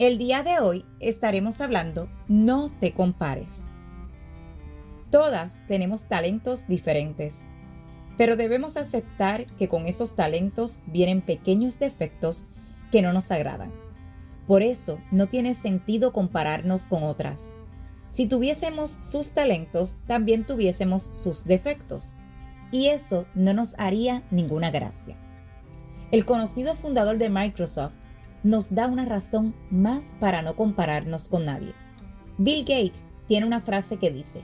el día de hoy estaremos hablando No te compares. Todas tenemos talentos diferentes, pero debemos aceptar que con esos talentos vienen pequeños defectos que no nos agradan. Por eso no tiene sentido compararnos con otras. Si tuviésemos sus talentos, también tuviésemos sus defectos, y eso no nos haría ninguna gracia. El conocido fundador de Microsoft, nos da una razón más para no compararnos con nadie. Bill Gates tiene una frase que dice,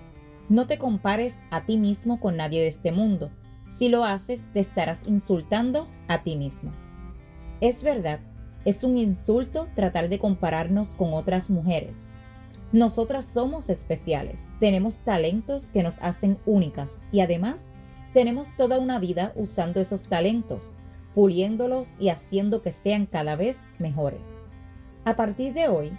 no te compares a ti mismo con nadie de este mundo. Si lo haces, te estarás insultando a ti mismo. Es verdad, es un insulto tratar de compararnos con otras mujeres. Nosotras somos especiales, tenemos talentos que nos hacen únicas y además tenemos toda una vida usando esos talentos puliéndolos y haciendo que sean cada vez mejores. A partir de hoy,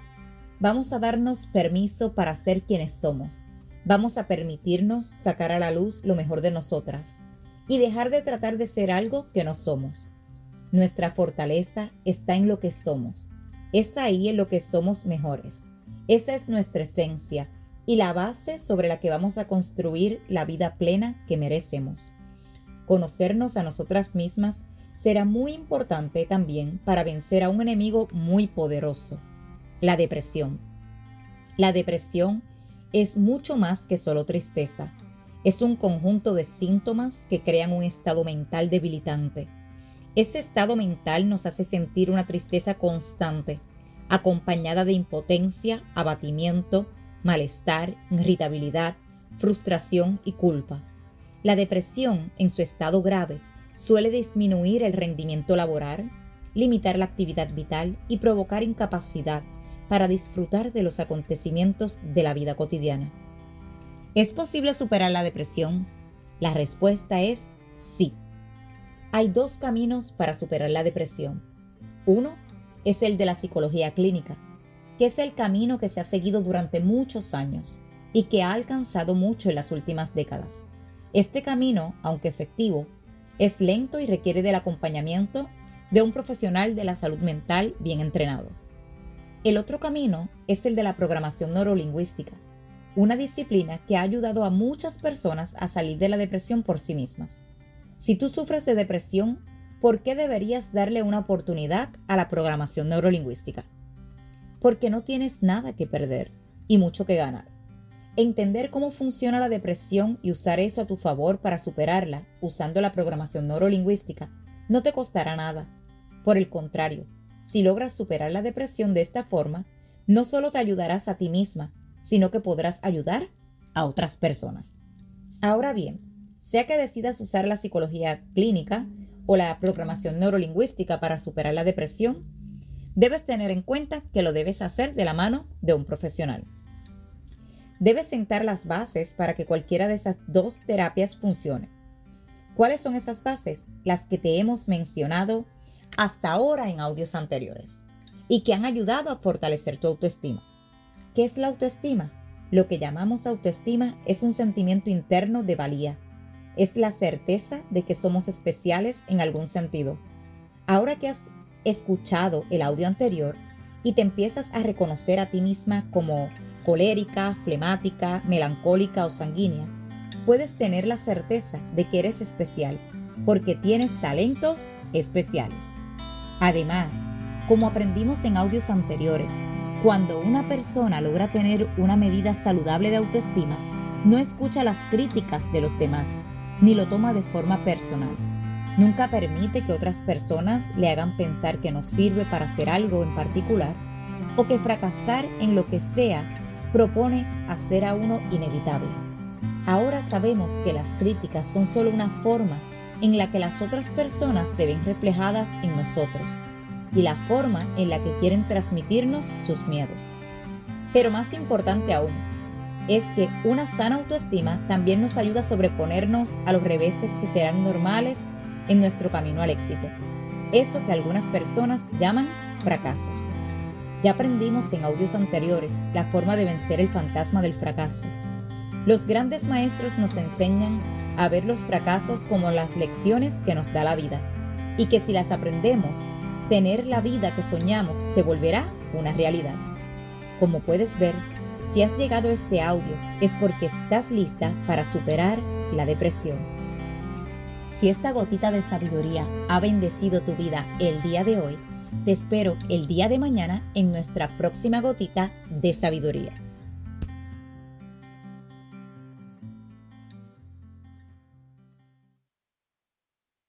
vamos a darnos permiso para ser quienes somos. Vamos a permitirnos sacar a la luz lo mejor de nosotras y dejar de tratar de ser algo que no somos. Nuestra fortaleza está en lo que somos. Está ahí en lo que somos mejores. Esa es nuestra esencia y la base sobre la que vamos a construir la vida plena que merecemos. Conocernos a nosotras mismas será muy importante también para vencer a un enemigo muy poderoso, la depresión. La depresión es mucho más que solo tristeza. Es un conjunto de síntomas que crean un estado mental debilitante. Ese estado mental nos hace sentir una tristeza constante, acompañada de impotencia, abatimiento, malestar, irritabilidad, frustración y culpa. La depresión, en su estado grave, suele disminuir el rendimiento laboral, limitar la actividad vital y provocar incapacidad para disfrutar de los acontecimientos de la vida cotidiana. ¿Es posible superar la depresión? La respuesta es sí. Hay dos caminos para superar la depresión. Uno es el de la psicología clínica, que es el camino que se ha seguido durante muchos años y que ha alcanzado mucho en las últimas décadas. Este camino, aunque efectivo, es lento y requiere del acompañamiento de un profesional de la salud mental bien entrenado. El otro camino es el de la programación neurolingüística, una disciplina que ha ayudado a muchas personas a salir de la depresión por sí mismas. Si tú sufres de depresión, ¿por qué deberías darle una oportunidad a la programación neurolingüística? Porque no tienes nada que perder y mucho que ganar. Entender cómo funciona la depresión y usar eso a tu favor para superarla usando la programación neurolingüística no te costará nada. Por el contrario, si logras superar la depresión de esta forma, no solo te ayudarás a ti misma, sino que podrás ayudar a otras personas. Ahora bien, sea que decidas usar la psicología clínica o la programación neurolingüística para superar la depresión, debes tener en cuenta que lo debes hacer de la mano de un profesional. Debes sentar las bases para que cualquiera de esas dos terapias funcione. ¿Cuáles son esas bases? Las que te hemos mencionado hasta ahora en audios anteriores y que han ayudado a fortalecer tu autoestima. ¿Qué es la autoestima? Lo que llamamos autoestima es un sentimiento interno de valía. Es la certeza de que somos especiales en algún sentido. Ahora que has escuchado el audio anterior y te empiezas a reconocer a ti misma como colérica, flemática, melancólica o sanguínea, puedes tener la certeza de que eres especial porque tienes talentos especiales. Además, como aprendimos en audios anteriores, cuando una persona logra tener una medida saludable de autoestima, no escucha las críticas de los demás, ni lo toma de forma personal. Nunca permite que otras personas le hagan pensar que no sirve para hacer algo en particular o que fracasar en lo que sea propone hacer a uno inevitable. Ahora sabemos que las críticas son solo una forma en la que las otras personas se ven reflejadas en nosotros y la forma en la que quieren transmitirnos sus miedos. Pero más importante aún, es que una sana autoestima también nos ayuda a sobreponernos a los reveses que serán normales en nuestro camino al éxito. Eso que algunas personas llaman fracasos. Ya aprendimos en audios anteriores la forma de vencer el fantasma del fracaso. Los grandes maestros nos enseñan a ver los fracasos como las lecciones que nos da la vida y que si las aprendemos, tener la vida que soñamos se volverá una realidad. Como puedes ver, si has llegado a este audio es porque estás lista para superar la depresión. Si esta gotita de sabiduría ha bendecido tu vida el día de hoy, te espero el día de mañana en nuestra próxima gotita de sabiduría.